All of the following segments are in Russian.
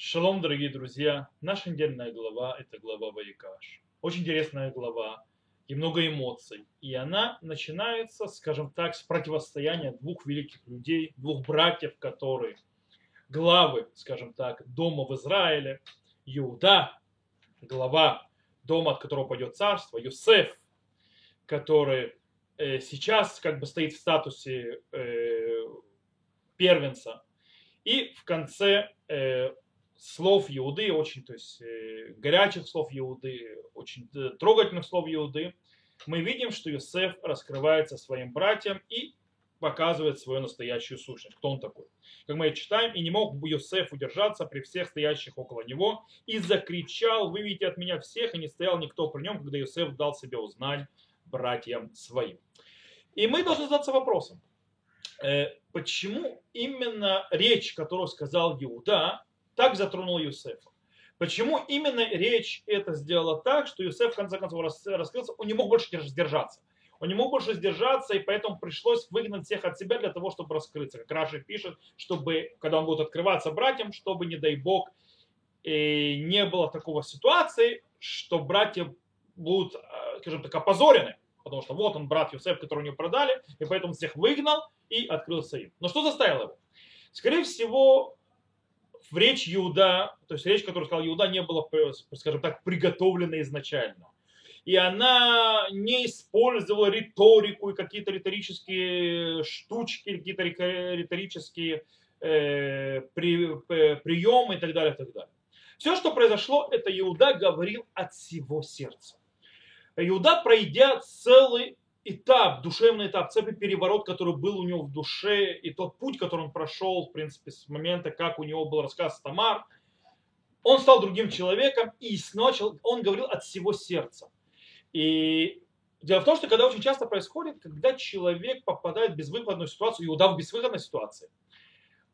Шалом, дорогие друзья. Наша недельная глава – это глава Ваикаш. Очень интересная глава и много эмоций. И она начинается, скажем так, с противостояния двух великих людей, двух братьев, которые главы, скажем так, дома в Израиле. Иуда, глава дома, от которого пойдет царство, Юсеф, который э, сейчас как бы стоит в статусе э, первенца. И в конце э, слов Иуды, очень, то есть э, горячих слов Иуды, очень э, трогательных слов Иуды, мы видим, что Юсеф раскрывается своим братьям и показывает свою настоящую сущность, кто он такой. Как мы читаем, и не мог бы Юсеф удержаться при всех стоящих около него, и закричал, выведите от меня всех, и не стоял никто при нем, когда Юсеф дал себе узнать братьям своим. И мы должны задаться вопросом, э, почему именно речь, которую сказал Иуда, так затронул Юсефа. Почему именно речь это сделала так, что Юсеф в конце концов раскрылся, он не мог больше сдержаться. Он не мог больше сдержаться, и поэтому пришлось выгнать всех от себя для того, чтобы раскрыться. Как Раши пишет, чтобы, когда он будет открываться братьям, чтобы, не дай бог, не было такого ситуации, что братья будут, э, скажем так, опозорены. Потому что вот он, брат Юсеф, которого не продали, и поэтому всех выгнал и открылся им. Но что заставило его? Скорее всего, в речь Иуда, то есть речь, которую сказал Иуда, не была, скажем так, приготовлена изначально. И она не использовала риторику и какие-то риторические штучки, какие-то риторические э, при, э, приемы и так далее, и так далее. Все, что произошло, это Иуда говорил от всего сердца. Иуда, пройдя целый этап, душевный этап, целый переворот, который был у него в душе, и тот путь, который он прошел, в принципе, с момента, как у него был рассказ Тамар, он стал другим человеком и начал, он говорил от всего сердца. И дело в том, что когда очень часто происходит, когда человек попадает в безвыходную ситуацию, Иуда в безвыходной ситуации,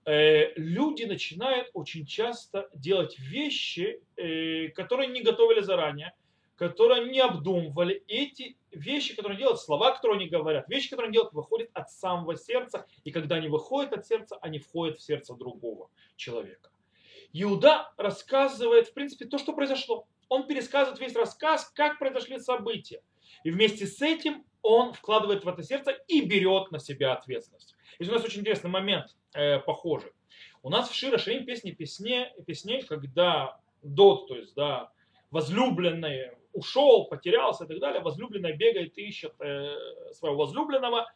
э, люди начинают очень часто делать вещи, э, которые не готовили заранее, которые не обдумывали. Эти вещи, которые делают, слова, которые они говорят, вещи, которые они делают, выходят от самого сердца. И когда они выходят от сердца, они входят в сердце другого человека. Иуда рассказывает, в принципе, то, что произошло. Он пересказывает весь рассказ, как произошли события. И вместе с этим он вкладывает в это сердце и берет на себя ответственность. И у нас очень интересный момент, э, похожий. У нас в Шира Шаим песни песне, песне, когда Дот, то есть да, возлюбленные ушел, потерялся и так далее, возлюбленная бегает и ищет э, своего возлюбленного,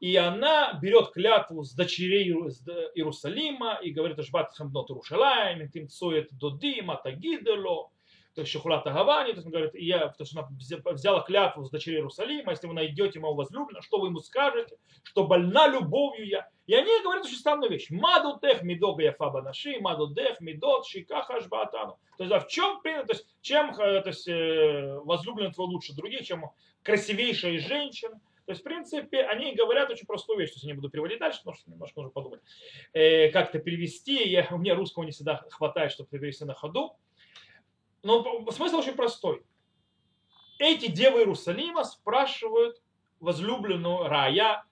и она берет клятву с дочерей Иерусалима и говорит, Ашбат хамдот Иерушалайм, тим цует додима, тагидело, то есть Шухлата Гавани, то есть он говорит, я, то есть она взяла клятву с дочерей Иерусалима, если вы найдете моего возлюбленного, что вы ему скажете, что больна любовью я. И они говорят очень странную вещь. Маду тех мидога яфаба наши, маду тех мидот шикаха ашбатану. То есть, а в чем принято, то есть, чем то есть, э, возлюбленный твой лучше других, чем красивейшая из женщин. То есть, в принципе, они говорят очень простую вещь, то есть я не буду переводить дальше, потому что немножко нужно подумать, э, как это перевести. Я, у меня русского не всегда хватает, чтобы перевести на ходу. Но смысл очень простой. Эти девы Иерусалима спрашивают возлюбленную Рая,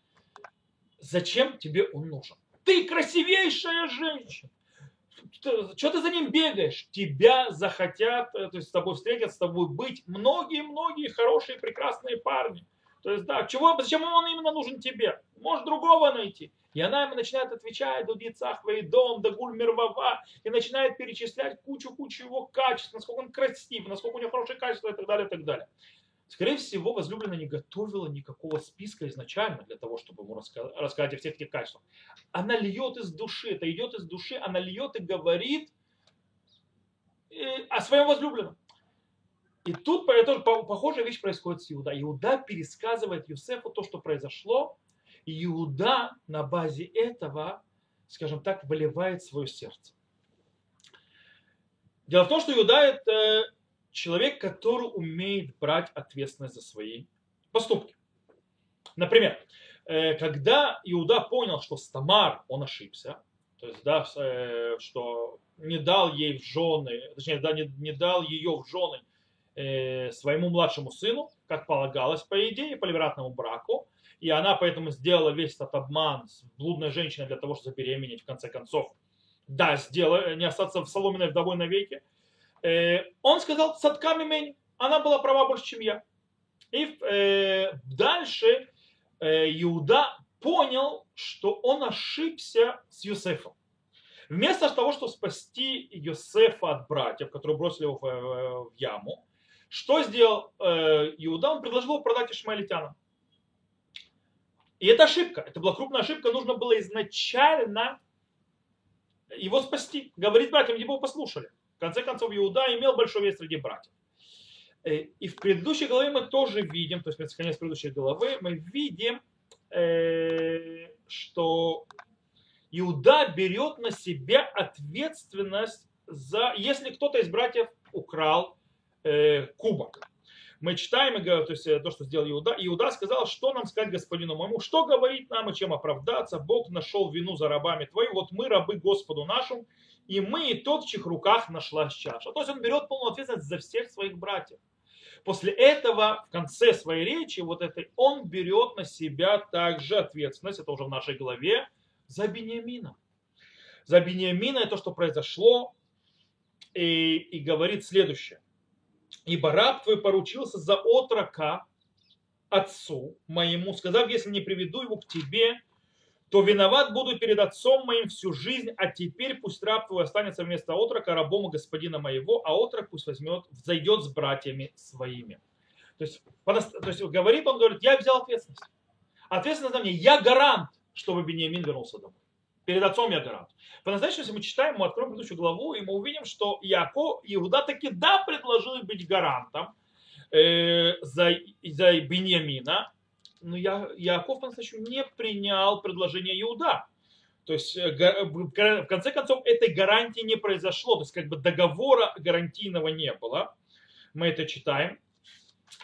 зачем тебе он нужен? Ты красивейшая женщина. Что ты за ним бегаешь? Тебя захотят, э, то есть с тобой встретят, с тобой быть многие-многие хорошие, прекрасные парни. То есть, да, чего, зачем он именно нужен тебе? Можешь другого найти. И она ему начинает отвечать, до дицах дом, до гуль мирвава, и начинает перечислять кучу-кучу его качеств, насколько он красив, насколько у него хорошее качество и так далее, и так далее. Скорее всего, возлюбленная не готовила никакого списка изначально для того, чтобы ему рассказать о всех этих качествах. Она льет из души, это идет из души, она льет и говорит э, о своем возлюбленном. И тут тоже похожая вещь происходит с Иуда. Иуда пересказывает Юсефу то, что произошло, и Иуда на базе этого, скажем так, выливает свое сердце. Дело в том, что Иуда это человек, который умеет брать ответственность за свои поступки. Например, э, когда Иуда понял, что Стамар, он ошибся, то есть, да, э, что не дал ей в жены, точнее, да, не, не дал ее в жены э, своему младшему сыну, как полагалось, по идее, по ливератному браку, и она поэтому сделала весь этот обман с блудной женщиной для того, чтобы забеременеть в конце концов да, сделай, не остаться в соломенной вдовой навеки, э, он сказал, садками мени, она была права больше, чем я. И э, дальше э, Иуда понял, что он ошибся с Юсефом. Вместо того, чтобы спасти Йосефа от братьев, которые бросили его в, в яму, что сделал э, Иуда? Он предложил его продать ишмаэлитянам. И это ошибка. Это была крупная ошибка. Нужно было изначально его спасти. Говорит братьям, его послушали. В конце концов, Иуда имел большой вес среди братьев. Э, и в предыдущей главе мы тоже видим, то есть конец предыдущей главы, мы видим, э, что Иуда берет на себя ответственность за, если кто-то из братьев украл э, кубок. Мы читаем, и, то есть то, что сделал Иуда. Иуда сказал, что нам сказать господину моему, что говорить нам и чем оправдаться. Бог нашел вину за рабами твоим, вот мы рабы Господу нашему, и мы и тот, в чьих руках нашлась чаша. То есть он берет полную ответственность за всех своих братьев. После этого, в конце своей речи, вот этой, он берет на себя также ответственность, это уже в нашей главе, за Бениамина. За Бениамина это то, что произошло, и, и говорит следующее. Ибо раб твой поручился за отрока отцу моему, сказав, если не приведу его к тебе, то виноват буду перед отцом моим всю жизнь, а теперь пусть раб твой останется вместо отрока рабом у господина моего, а отрок пусть возьмет, зайдет с братьями своими. То есть, то есть говорит, он говорит, я взял ответственность. Ответственность на мне, я гарант, чтобы Бениамин вернулся домой. Перед отцом я гарант. По-настоящему, если мы читаем, мы откроем предыдущую главу, и мы увидим, что Иаков, Иуда таки да предложил быть гарантом э, за, за Бениамина, но я, Иаков по-настоящему не принял предложение Иуда. То есть, э, в конце концов, этой гарантии не произошло. То есть, как бы договора гарантийного не было. Мы это читаем.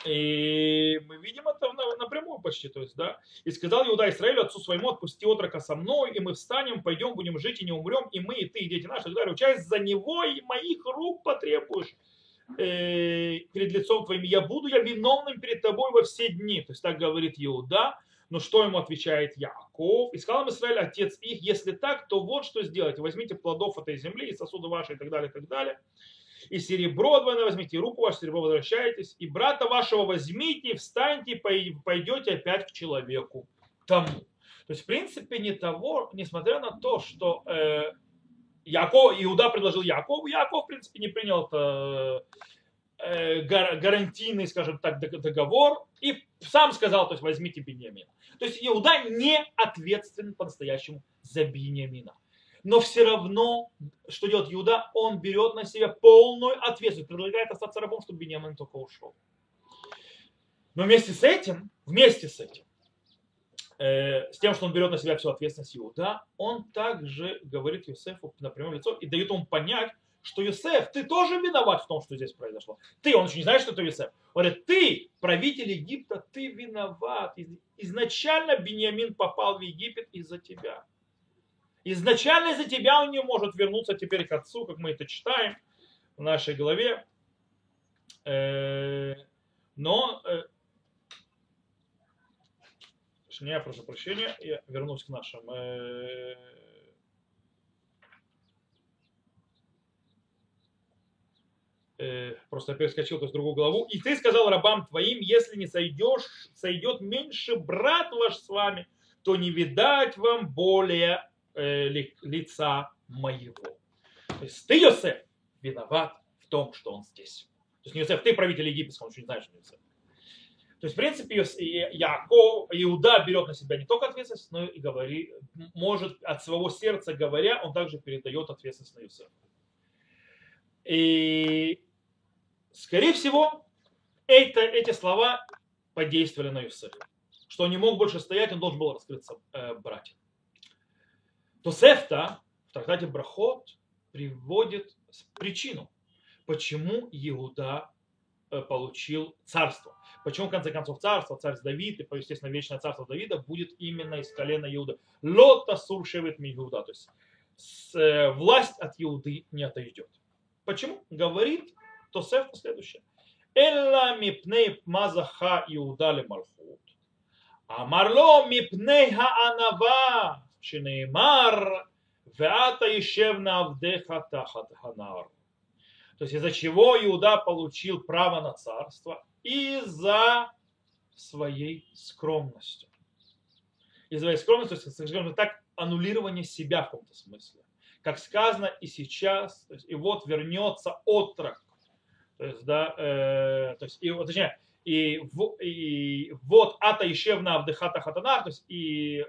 И мы видим это напрямую почти, то есть, да. И сказал Иуда Израилю, отцу своему, отпусти отрока со мной, и мы встанем, пойдем, будем жить и не умрем, и мы, и ты, и дети наши, и так далее. Часть за него и моих рук потребуешь э, перед лицом твоим. Я буду я виновным перед тобой во все дни. То есть так говорит Иуда. Но что ему отвечает Яков? И сказал им Израиль, отец их, если так, то вот что сделайте. Возьмите плодов этой земли и сосуды ваши и так далее, и так далее и серебро двойное возьмите, и руку вашу серебро возвращаетесь, и брата вашего возьмите, встаньте, пойдете опять к человеку тому. То есть, в принципе, не того, несмотря на то, что э, Яков, Иуда предложил Якову, Яков, в принципе, не принял это, э, гарантийный, скажем так, договор, и сам сказал, то есть, возьмите Беньямина. То есть, Иуда не ответственен по-настоящему за Беньямина но все равно, что делает Иуда, он берет на себя полную ответственность, предлагает остаться рабом, чтобы Бениамин только ушел. Но вместе с этим, вместе с этим, э, с тем, что он берет на себя всю ответственность Иуда, он также говорит Юсефу на прямое лицо и дает ему понять, что Юсеф, ты тоже виноват в том, что здесь произошло. Ты, он еще не знает, что это Юсеф. Он говорит, ты, правитель Египта, ты виноват. Изначально Бениамин попал в Египет из-за тебя. Изначально из-за тебя он не может вернуться теперь к отцу, как мы это читаем в нашей главе. Э, но, э, я прошу прощения, я вернусь к нашим э, просто перескочил то в другую главу. И ты сказал рабам твоим, если не сойдешь, сойдет меньше брат ваш с вами, то не видать вам более лица моего. То есть ты, Йосеф, виноват в том, что он здесь. То есть не Йосеф, ты правитель египетского, он еще не знает, что Йосеф. То есть, в принципе, Яков, Иуда берет на себя не только ответственность, но и говорит, может от своего сердца говоря, он также передает ответственность на Иосифа. И, скорее всего, это, эти слова подействовали на Иосифа. Что он не мог больше стоять, он должен был раскрыться э, братьям. То Сефта в трактате Брахот приводит причину, почему Иуда э, получил царство. Почему, в конце концов, царство, царь Давид, и, естественно, вечное царство Давида будет именно из колена Иуда. Лота суршевит Иуда, то есть э, власть от Иуды не отойдет. Почему? Говорит Тосеф следующее. Элла мипней мазаха Иуда ле малхут. Амарло мипней хаанава Шинеймар, Веата Ищевна Авдеха Тахат То есть из-за чего Иуда получил право на царство? Из-за своей скромности. Из-за своей скромности, то есть, скажем так, аннулирование себя в каком-то смысле. Как сказано и сейчас, то есть, и вот вернется отрок. То есть, да, э, то есть, и, точнее, и, и вот Ата Ишевна Авдыхата Хатанар, то есть и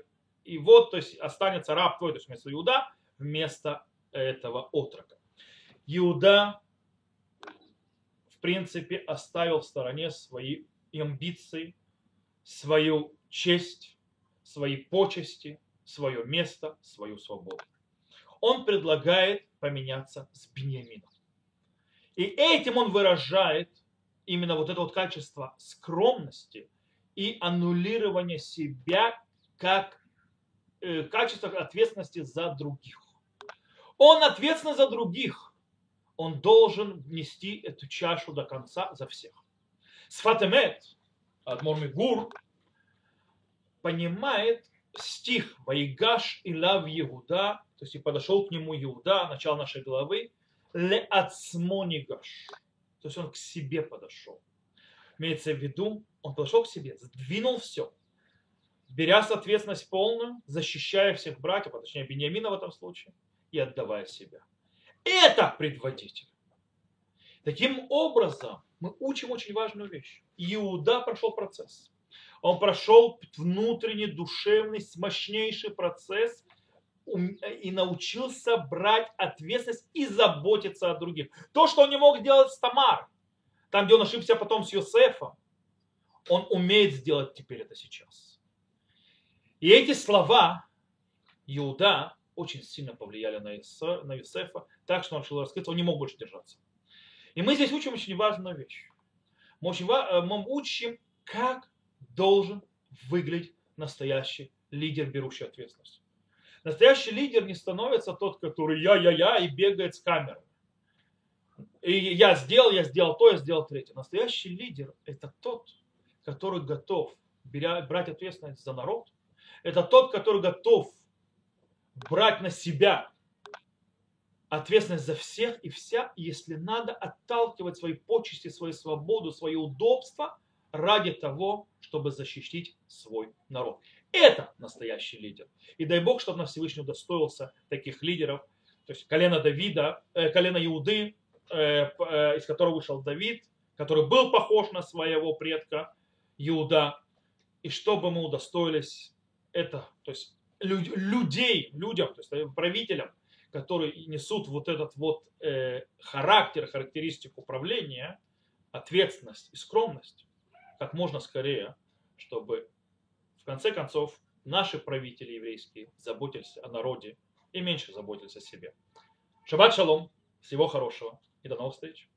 и вот, то есть, останется раб твой, то есть, вместо Иуда, вместо этого отрока. Иуда, в принципе, оставил в стороне свои амбиции, свою честь, свои почести, свое место, свою свободу. Он предлагает поменяться с Бениамином. И этим он выражает именно вот это вот качество скромности и аннулирования себя как э, качество ответственности за других. Он ответственен за других. Он должен нести эту чашу до конца за всех. Сфатемет, Адмор Мигур, понимает стих «Ваигаш и лав Иуда», то есть и подошел к нему Иуда, начало нашей главы, «Ле ацмонигаш», то есть он к себе подошел. Имеется в виду, он подошел к себе, сдвинул все, беря ответственность полную, защищая всех братьев, а точнее Бениамина в этом случае, и отдавая себя. Это предводитель. Таким образом, мы учим очень важную вещь. Иуда прошел процесс. Он прошел внутренний, душевный, мощнейший процесс и научился брать ответственность и заботиться о других. То, что он не мог делать с Тамар, там, где он ошибся потом с Йосефом, он умеет сделать теперь это сейчас. И эти слова Иуда очень сильно повлияли на, Иосифа, так что он решил раскрыться, он не мог больше держаться. И мы здесь учим очень важную вещь. Мы, очень, э, мы учим, как должен выглядеть настоящий лидер, берущий ответственность. Настоящий лидер не становится тот, который я-я-я и бегает с камерой. И я сделал, я сделал то, я сделал третье. Настоящий лидер – это тот, который готов брать ответственность за народ. Это тот, который готов брать на себя ответственность за всех и вся, если надо, отталкивать свои почести, свою свободу, свое удобство ради того, чтобы защитить свой народ. Это настоящий лидер. И дай Бог, чтобы на Всевышний удостоился таких лидеров. То есть колено Давида, э, колено Иуды, э, э, из которого вышел Давид, который был похож на своего предка Иуда. И чтобы мы удостоились это, то есть людей, людям, то есть правителям, которые несут вот этот вот э, характер, характеристику управления, ответственность и скромность, как можно скорее, чтобы в конце концов наши правители еврейские заботились о народе и меньше заботились о себе. Шаббат шалом, всего хорошего и до новых встреч.